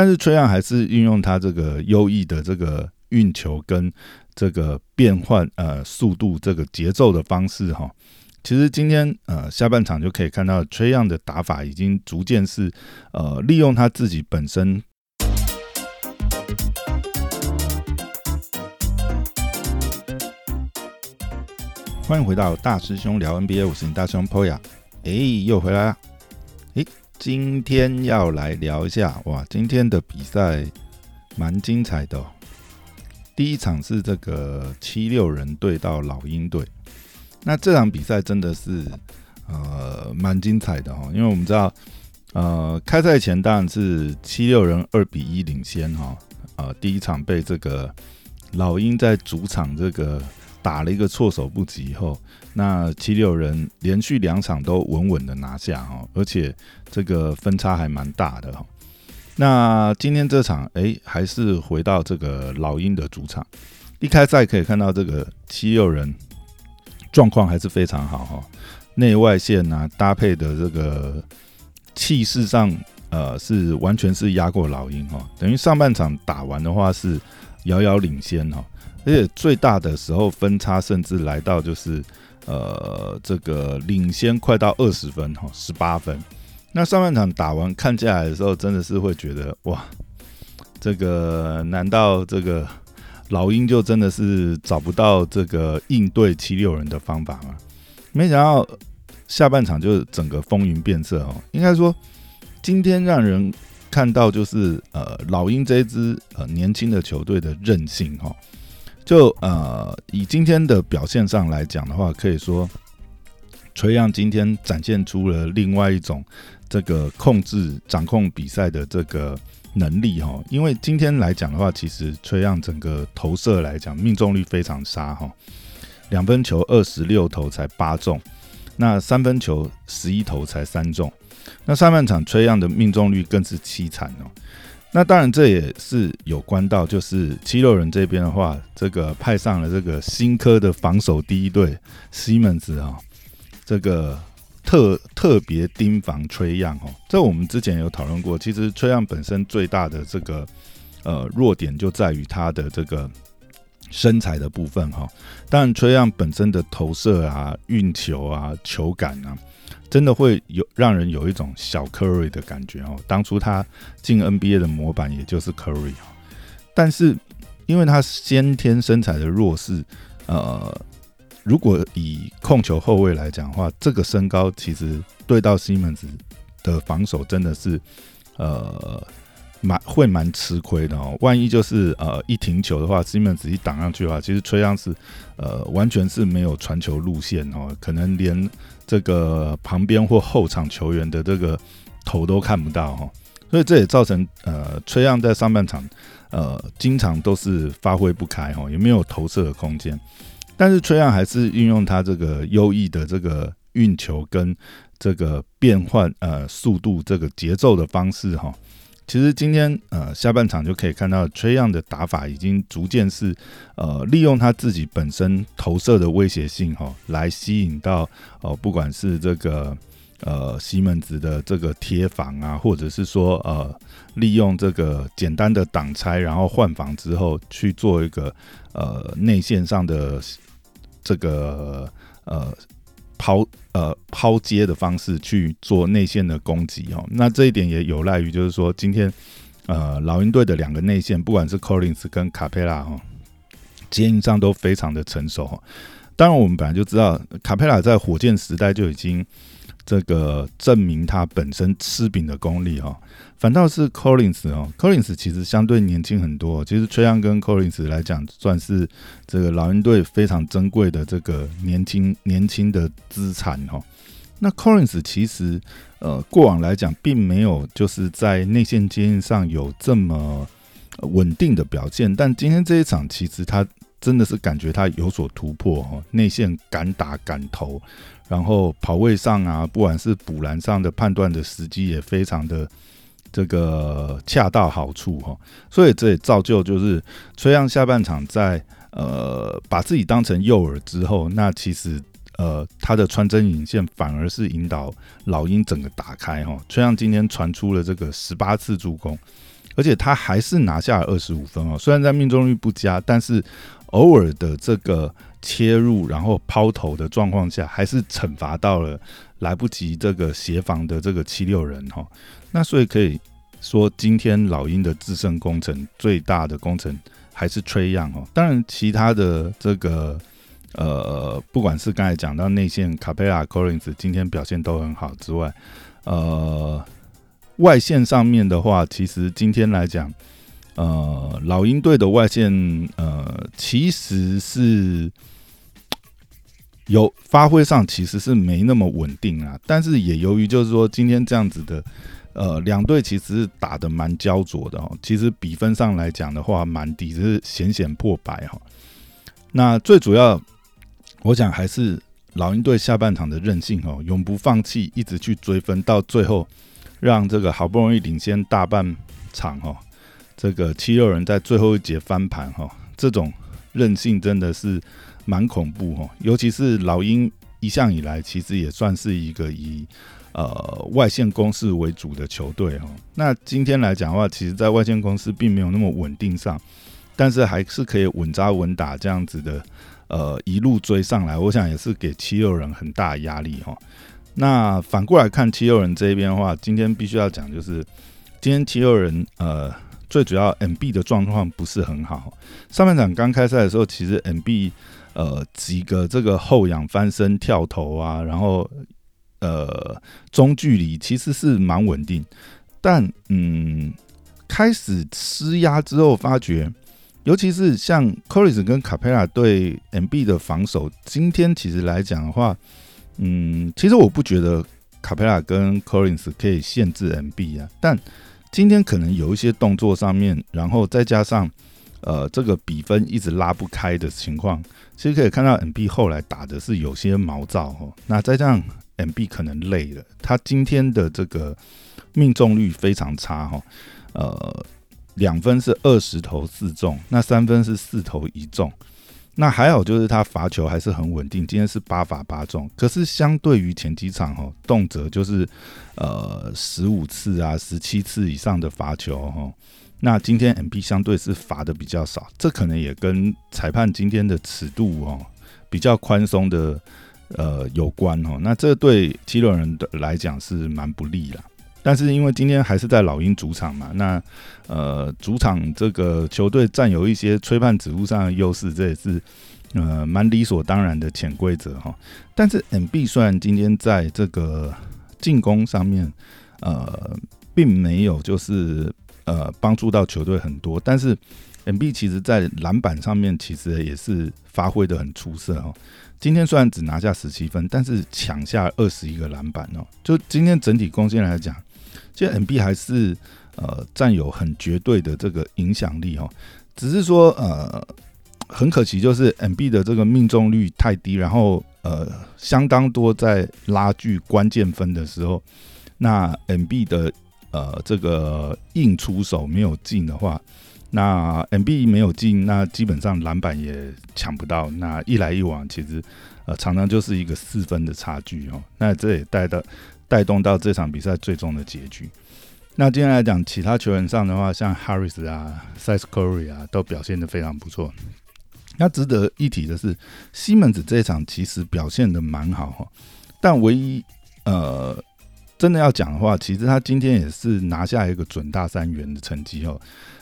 但是崔杨还是运用他这个优异的这个运球跟这个变换呃速度这个节奏的方式哈。其实今天呃下半场就可以看到崔杨的打法已经逐渐是呃利用他自己本身。欢迎回到大师兄聊 NBA，我是大师兄 Poya，哎，又回来了，哎，今天要来聊一下，哇，今天的比赛蛮精彩的，第一场是这个七六人队到老鹰队，那这场比赛真的是呃蛮精彩的哈，因为我们知道，呃，开赛前当然是七六人二比一领先哈，呃，第一场被这个老鹰在主场这个。打了一个措手不及以后，那七六人连续两场都稳稳的拿下哈，而且这个分差还蛮大的哈。那今天这场哎，还是回到这个老鹰的主场，一开赛可以看到这个七六人状况还是非常好哈，内外线啊搭配的这个气势上呃是完全是压过老鹰哈，等于上半场打完的话是遥遥领先哈。而且最大的时候分差甚至来到就是呃这个领先快到二十分哈十八分，那上半场打完看下来的时候，真的是会觉得哇，这个难道这个老鹰就真的是找不到这个应对七六人的方法吗？没想到下半场就整个风云变色哦，应该说今天让人看到就是呃老鹰这支呃年轻的球队的韧性哈。就呃，以今天的表现上来讲的话，可以说崔杨今天展现出了另外一种这个控制、掌控比赛的这个能力哈。因为今天来讲的话，其实崔杨整个投射来讲命中率非常差哈，两分球二十六投才八中，那三分球十一投才三中，那上半场崔样的命中率更是凄惨哦。那当然，这也是有关到，就是七六人这边的话，这个派上了这个新科的防守第一队西门子啊，这个特特别盯防崔样哦。这我们之前有讨论过，其实崔样本身最大的这个呃弱点就在于他的这个身材的部分哈。但，崔样本身的投射啊、运球啊、球感啊。真的会有让人有一种小 Curry 的感觉哦。当初他进 NBA 的模板也就是 Curry 哦，但是因为他先天身材的弱势，呃，如果以控球后卫来讲的话，这个身高其实对到西门子的防守真的是呃蛮会蛮吃亏的哦。万一就是呃一停球的话，西门子一挡上去的话，其实崔样是呃完全是没有传球路线哦，可能连。这个旁边或后场球员的这个头都看不到哈，所以这也造成呃崔杨在上半场呃经常都是发挥不开哈，也没有投射的空间。但是崔杨还是运用他这个优异的这个运球跟这个变换呃速度这个节奏的方式哈。其实今天呃下半场就可以看到崔样的打法已经逐渐是呃利用他自己本身投射的威胁性哈，来吸引到哦不管是这个呃西门子的这个贴防啊，或者是说呃利用这个简单的挡拆，然后换防之后去做一个呃内线上的这个呃。抛呃抛接的方式去做内线的攻击哦，那这一点也有赖于就是说今天呃老鹰队的两个内线，不管是 Collins 跟卡佩拉哈，接应上都非常的成熟。当然我们本来就知道卡佩拉在火箭时代就已经。这个证明他本身吃饼的功力哦，反倒是 Collins 哦，Collins 其实相对年轻很多。其实崔杨跟 Collins 来讲，算是这个老鹰队非常珍贵的这个年轻年轻的资产哦。那 Collins 其实呃过往来讲，并没有就是在内线接应上有这么稳定的表现，但今天这一场其实他。真的是感觉他有所突破哈，内线敢打敢投，然后跑位上啊，不管是补篮上的判断的时机也非常的这个恰到好处哈，所以这也造就就是崔杨下半场在呃把自己当成诱饵之后，那其实呃他的穿针引线反而是引导老鹰整个打开哈，崔杨今天传出了这个十八次助攻。而且他还是拿下了二十五分哦。虽然在命中率不佳，但是偶尔的这个切入然后抛投的状况下，还是惩罚到了来不及这个协防的这个七六人哈。那所以可以说，今天老鹰的自身工程最大的工程还是吹样哦。当然，其他的这个。呃，不管是刚才讲到内线卡佩拉、Collins 今天表现都很好之外，呃，外线上面的话，其实今天来讲，呃，老鹰队的外线呃，其实是有发挥上其实是没那么稳定啊。但是也由于就是说今天这样子的，呃，两队其实打的蛮焦灼的哦。其实比分上来讲的话，蛮低，只是险险破百哈。那最主要。我想还是老鹰队下半场的韧性哦，永不放弃，一直去追分，到最后让这个好不容易领先大半场哦，这个七六人在最后一节翻盘哈，这种韧性真的是蛮恐怖哈。尤其是老鹰一向以来其实也算是一个以呃外线攻势为主的球队哈。那今天来讲的话，其实在外线攻势并没有那么稳定上，但是还是可以稳扎稳打这样子的。呃，一路追上来，我想也是给七六人很大压力哈。那反过来看七六人这边的话，今天必须要讲，就是今天七六人呃，最主要 M B 的状况不是很好。上半场刚开赛的时候，其实 M B 呃几个这个后仰翻身跳投啊，然后呃中距离其实是蛮稳定，但嗯开始施压之后发觉。尤其是像 c o r i s 跟卡佩拉对 MB 的防守，今天其实来讲的话，嗯，其实我不觉得卡佩拉跟 Corins 可以限制 MB 啊，但今天可能有一些动作上面，然后再加上呃这个比分一直拉不开的情况，其实可以看到 MB 后来打的是有些毛躁哦。那再加上 MB 可能累了，他今天的这个命中率非常差哈，呃。两分是二十投四中，那三分是四投一中，那还好就是他罚球还是很稳定，今天是八罚八中。可是相对于前几场哦，动辄就是呃十五次啊、十七次以上的罚球哈，那今天 M B 相对是罚的比较少，这可能也跟裁判今天的尺度哦比较宽松的呃有关哦。那这对七六人的来讲是蛮不利啦。但是因为今天还是在老鹰主场嘛，那呃主场这个球队占有一些吹判指数上的优势，这也是呃蛮理所当然的潜规则哈。但是 M B 虽然今天在这个进攻上面呃并没有就是呃帮助到球队很多，但是 M B 其实在篮板上面其实也是发挥的很出色哦。今天虽然只拿下十七分，但是抢下二十一个篮板哦。就今天整体贡献来讲。其实 M B 还是呃占有很绝对的这个影响力哦，只是说呃很可惜，就是 M B 的这个命中率太低，然后呃相当多在拉锯关键分的时候，那 M B 的呃这个硬出手没有进的话，那 M B 没有进，那基本上篮板也抢不到，那一来一往，其实呃常常就是一个四分的差距哦，那这也带到。带动到这场比赛最终的结局。那今天来讲，其他球员上的话，像 Harris 啊、s i z e Curry 啊，都表现的非常不错。那值得一提的是，西门子这一场其实表现的蛮好哈。但唯一呃，真的要讲的话，其实他今天也是拿下一个准大三元的成绩哦。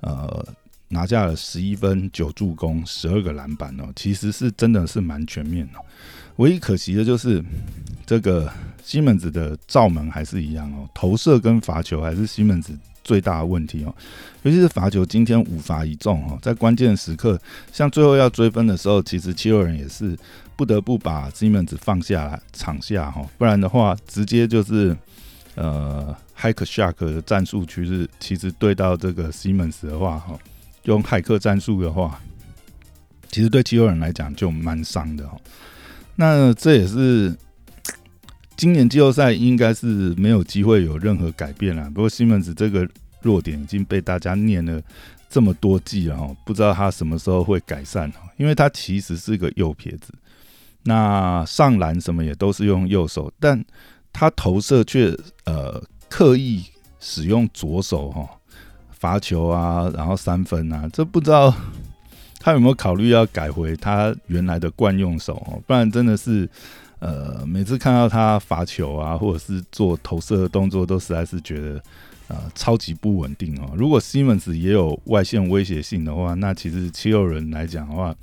呃，拿下了十一分、九助攻、十二个篮板哦，其实是真的是蛮全面哦。唯一可惜的就是这个西门子的罩门还是一样哦，投射跟罚球还是西门子最大的问题哦，尤其是罚球，今天五罚一中哦，在关键时刻，像最后要追分的时候，其实七六人也是不得不把西门子放下来场下哈，不然的话，直接就是呃骇客 shark 的战术趋势，其实对到这个西门子的话哈，用骇客战术的话，其实对七六人来讲就蛮伤的哈。那这也是 今年季后赛应该是没有机会有任何改变了。不过西门子这个弱点已经被大家念了这么多季了哦，不知道他什么时候会改善哦。因为他其实是个右撇子，那上篮什么也都是用右手，但他投射却呃刻意使用左手哈，罚球啊，然后三分啊，这不知道他有没有考虑要改回他原来的惯用手哦？不然真的是，呃，每次看到他罚球啊，或者是做投射的动作，都实在是觉得呃超级不稳定哦。如果西门子也有外线威胁性的话，那其实七六人来讲的话，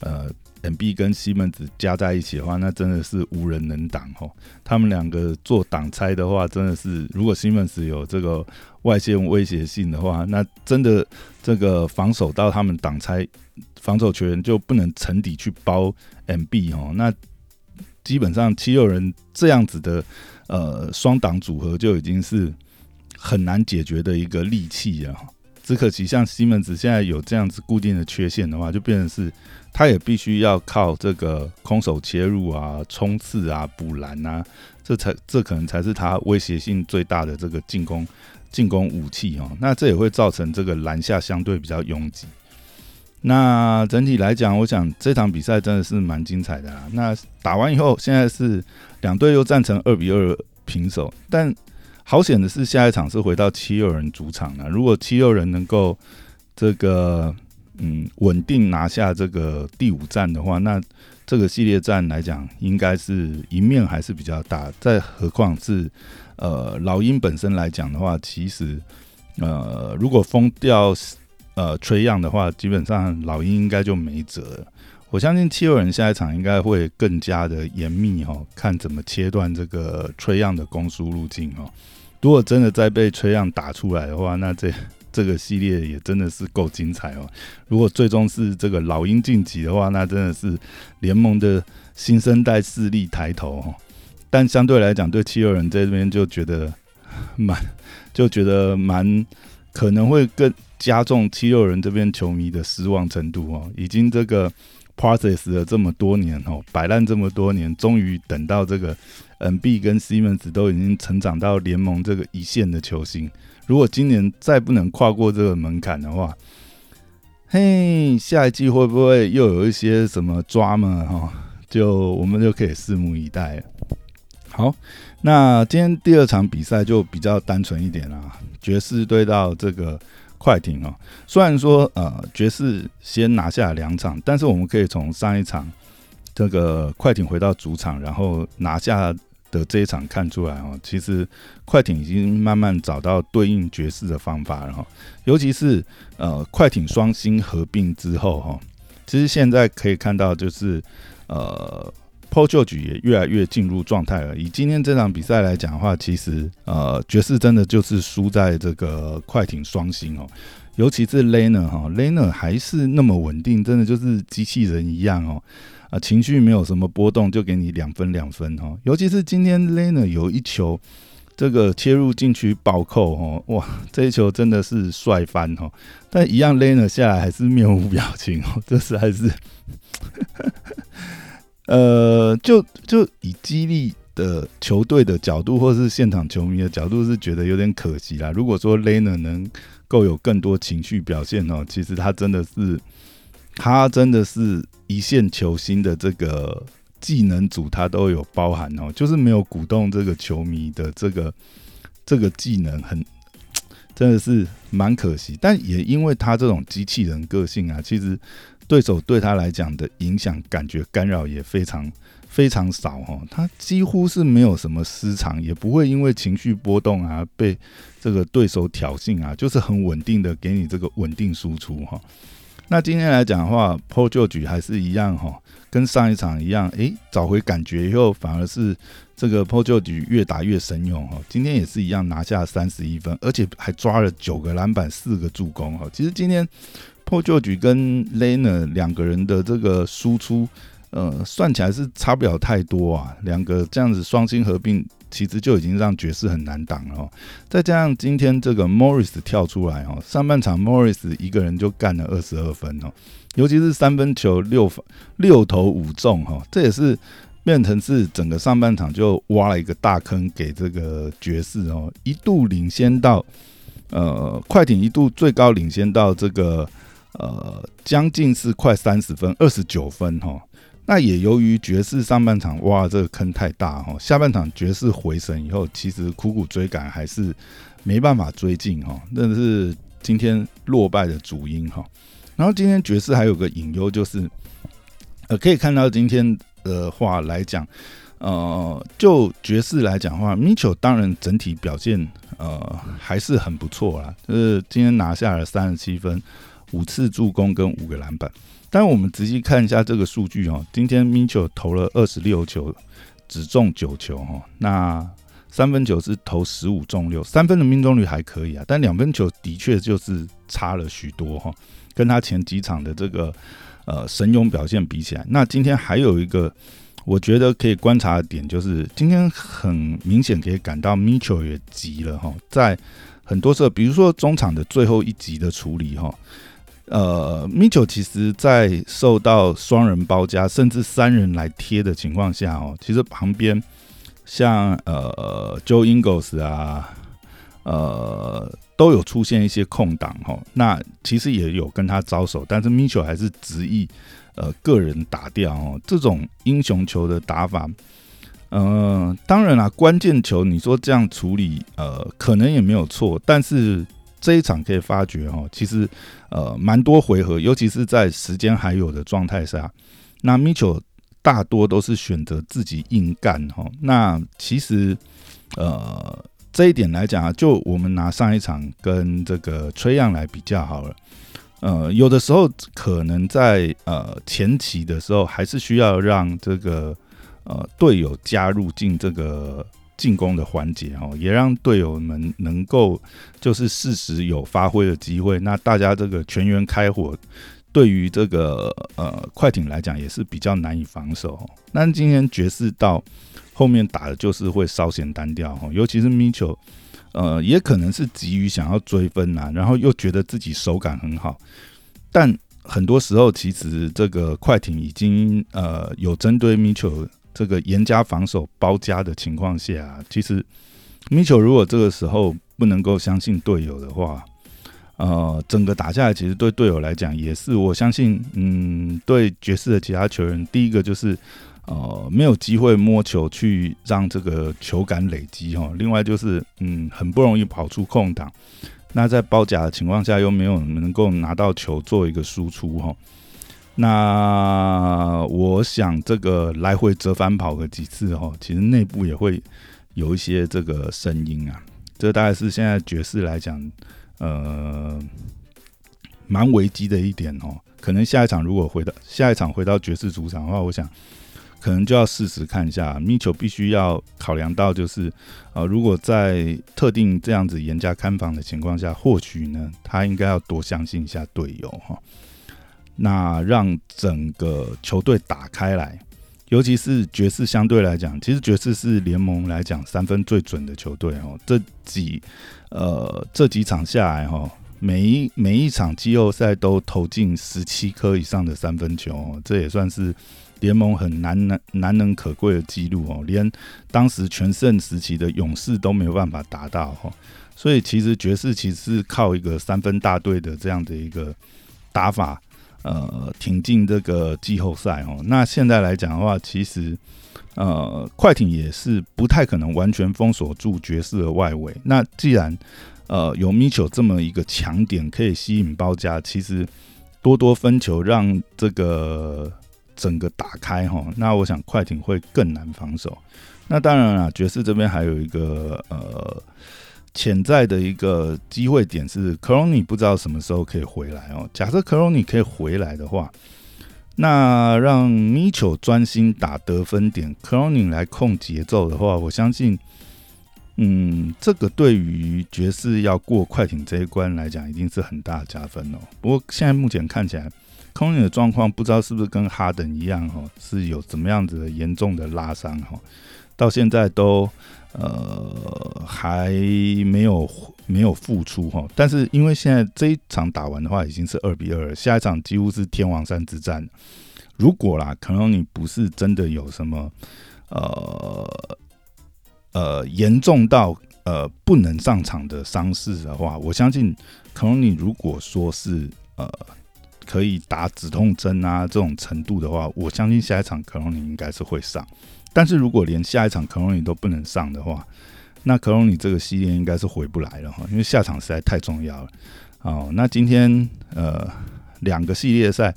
呃。M B 跟西门子加在一起的话，那真的是无人能挡哦。他们两个做挡拆的话，真的是如果西门子有这个外线威胁性的话，那真的这个防守到他们挡拆，防守球员就不能沉底去包 M B 哦。那基本上七六人这样子的呃双挡组合就已经是很难解决的一个利器了。只可惜像西门子现在有这样子固定的缺陷的话，就变成是。他也必须要靠这个空手切入啊、冲刺啊、补篮啊，这才这可能才是他威胁性最大的这个进攻进攻武器哦。那这也会造成这个篮下相对比较拥挤。那整体来讲，我想这场比赛真的是蛮精彩的啦。那打完以后，现在是两队又战成二比二平手，但好险的是下一场是回到七六人主场了。如果七六人能够这个。嗯，稳定拿下这个第五战的话，那这个系列战来讲，应该是赢面还是比较大。再何况是呃老鹰本身来讲的话，其实呃如果封掉呃吹样的话，基本上老鹰应该就没辙了。我相信七六人下一场应该会更加的严密哈，看怎么切断这个吹样的攻输路径哦。如果真的再被吹样打出来的话，那这。这个系列也真的是够精彩哦！如果最终是这个老鹰晋级的话，那真的是联盟的新生代势力抬头哦。但相对来讲，对七六人这边就觉得蛮，就觉得蛮可能会更加重七六人这边球迷的失望程度哦。已经这个 process 了这么多年哦，摆烂这么多年，终于等到这个 N B 跟 Simmons 都已经成长到联盟这个一线的球星。如果今年再不能跨过这个门槛的话，嘿，下一季会不会又有一些什么抓嘛？哈，就我们就可以拭目以待。好，那今天第二场比赛就比较单纯一点啦，爵士对到这个快艇哦。虽然说呃，爵士先拿下两场，但是我们可以从上一场这个快艇回到主场，然后拿下。的这一场看出来哦，其实快艇已经慢慢找到对应爵士的方法了哈。尤其是呃快艇双星合并之后哈，其实现在可以看到就是呃 p o j o 局也越来越进入状态了。以今天这场比赛来讲的话，其实呃爵士真的就是输在这个快艇双星哦，尤其是 Laner 哈，Laner 还是那么稳定，真的就是机器人一样哦。啊，情绪没有什么波动，就给你两分两分哈。尤其是今天 Lena 有一球，这个切入禁区暴扣哈，哇，这一球真的是帅翻哈。但一样 Lena 下来还是面无表情哦，这是还是，呃，就就以激励的球队的角度，或是现场球迷的角度，是觉得有点可惜啦。如果说 Lena 能够有更多情绪表现哦，其实他真的是。他真的是一线球星的这个技能组，他都有包含哦，就是没有鼓动这个球迷的这个这个技能，很真的是蛮可惜。但也因为他这种机器人个性啊，其实对手对他来讲的影响、感觉干扰也非常非常少哈。他几乎是没有什么失常，也不会因为情绪波动啊被这个对手挑衅啊，就是很稳定的给你这个稳定输出哈。那今天来讲的话，PO 旧局还是一样哈，跟上一场一样，诶，找回感觉以后，反而是这个 PO 旧局越打越神勇哈。今天也是一样拿下三十一分，而且还抓了九个篮板、四个助攻哈。其实今天 PO 旧局跟 Lena 两个人的这个输出，呃，算起来是差不了太多啊。两个这样子双星合并。其实就已经让爵士很难挡了，再加上今天这个 Morris 跳出来哦，上半场 Morris 一个人就干了二十二分哦，尤其是三分球六六投五中哈，这也是变成是整个上半场就挖了一个大坑给这个爵士哦，一度领先到呃快艇一度最高领先到这个呃将近是快三十分二十九分哈。那也由于爵士上半场哇，这个坑太大哈，下半场爵士回神以后，其实苦苦追赶还是没办法追进哈。但是今天落败的主因哈。然后今天爵士还有个隐忧就是，呃，可以看到今天的话来讲，呃，就爵士来讲的话，Mitchell 当然整体表现呃还是很不错啦，就是今天拿下了三十七分，五次助攻跟五个篮板。但我们仔细看一下这个数据哦，今天 Mitchell 投了二十六球，只中九球哈，那三分球是投十五中六，三分的命中率还可以啊，但两分球的确就是差了许多哈。跟他前几场的这个呃神勇表现比起来，那今天还有一个我觉得可以观察的点，就是今天很明显可以感到 Mitchell 也急了哈，在很多时候，比如说中场的最后一集的处理哈，呃，Mitchell 其实在受到双人包夹甚至三人来贴的情况下哦，其实旁边像呃 Joe Ingles 啊，呃。都有出现一些空档哈，那其实也有跟他招手，但是 Mitchell 还是执意呃个人打掉哦。这种英雄球的打法，呃，当然啦，关键球你说这样处理呃可能也没有错，但是这一场可以发觉哈，其实呃蛮多回合，尤其是在时间还有的状态下，那 Mitchell 大多都是选择自己硬干哈。那其实呃。这一点来讲啊，就我们拿上一场跟这个崔样来比较好了。呃，有的时候可能在呃前期的时候，还是需要让这个呃队友加入进这个进攻的环节哦，也让队友们能够就是适时有发挥的机会。那大家这个全员开火，对于这个呃快艇来讲也是比较难以防守。那今天爵士到。后面打的就是会稍显单调哦，尤其是 Mitchell，呃，也可能是急于想要追分呐，然后又觉得自己手感很好，但很多时候其实这个快艇已经呃有针对 Mitchell 这个严加防守包夹的情况下，其实 Mitchell 如果这个时候不能够相信队友的话，呃，整个打下来其实对队友来讲也是，我相信，嗯，对爵士的其他球员，第一个就是。呃，没有机会摸球去让这个球感累积哈。另外就是，嗯，很不容易跑出空档。那在包夹的情况下，又没有能够拿到球做一个输出哈。那我想这个来回折返跑个几次哦，其实内部也会有一些这个声音啊。这大概是现在爵士来讲，呃，蛮危机的一点哦。可能下一场如果回到下一场回到爵士主场的话，我想。可能就要试试看一下，米球必须要考量到，就是呃，如果在特定这样子严加看防的情况下，或许呢，他应该要多相信一下队友哈。那让整个球队打开来，尤其是爵士相对来讲，其实爵士是联盟来讲三分最准的球队哦。这几呃这几场下来哈，每一每一场季后赛都投进十七颗以上的三分球，哦这也算是。联盟很难难难能可贵的记录哦，连当时全盛时期的勇士都没有办法达到哈，所以其实爵士其实是靠一个三分大队的这样的一个打法，呃，挺进这个季后赛哦。那现在来讲的话，其实呃，快艇也是不太可能完全封锁住爵士的外围。那既然呃有米球这么一个强点可以吸引包夹，其实多多分球让这个。整个打开哈，那我想快艇会更难防守。那当然了，爵士这边还有一个呃潜在的一个机会点是，克隆尼不知道什么时候可以回来哦。假设克隆尼可以回来的话，那让米球专心打得分点，克隆尼来控节奏的话，我相信，嗯，这个对于爵士要过快艇这一关来讲，一定是很大的加分哦。不过现在目前看起来。空运的状况不知道是不是跟哈登一样哦，是有怎么样子的严重的拉伤哦，到现在都呃还没有没有复出哈。但是因为现在这一场打完的话已经是二比二，下一场几乎是天王山之战。如果啦，可能你不是真的有什么呃呃严重到呃不能上场的伤势的话，我相信可能你如果说是呃。可以打止痛针啊，这种程度的话，我相信下一场克隆尼应该是会上。但是如果连下一场克隆尼都不能上的话，那克隆尼这个系列应该是回不来了哈，因为下场实在太重要了。哦，那今天呃两个系列赛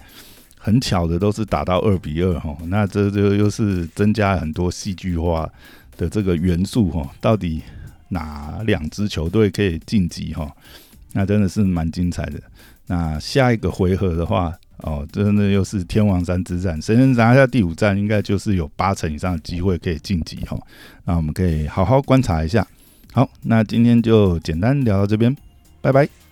很巧的都是打到二比二哈，那这就又是增加了很多戏剧化的这个元素哈，到底哪两支球队可以晋级哈？那真的是蛮精彩的。那下一个回合的话，哦，真的又是天王山之战，谁能拿下第五战，应该就是有八成以上的机会可以晋级哦。那我们可以好好观察一下。好，那今天就简单聊到这边，拜拜。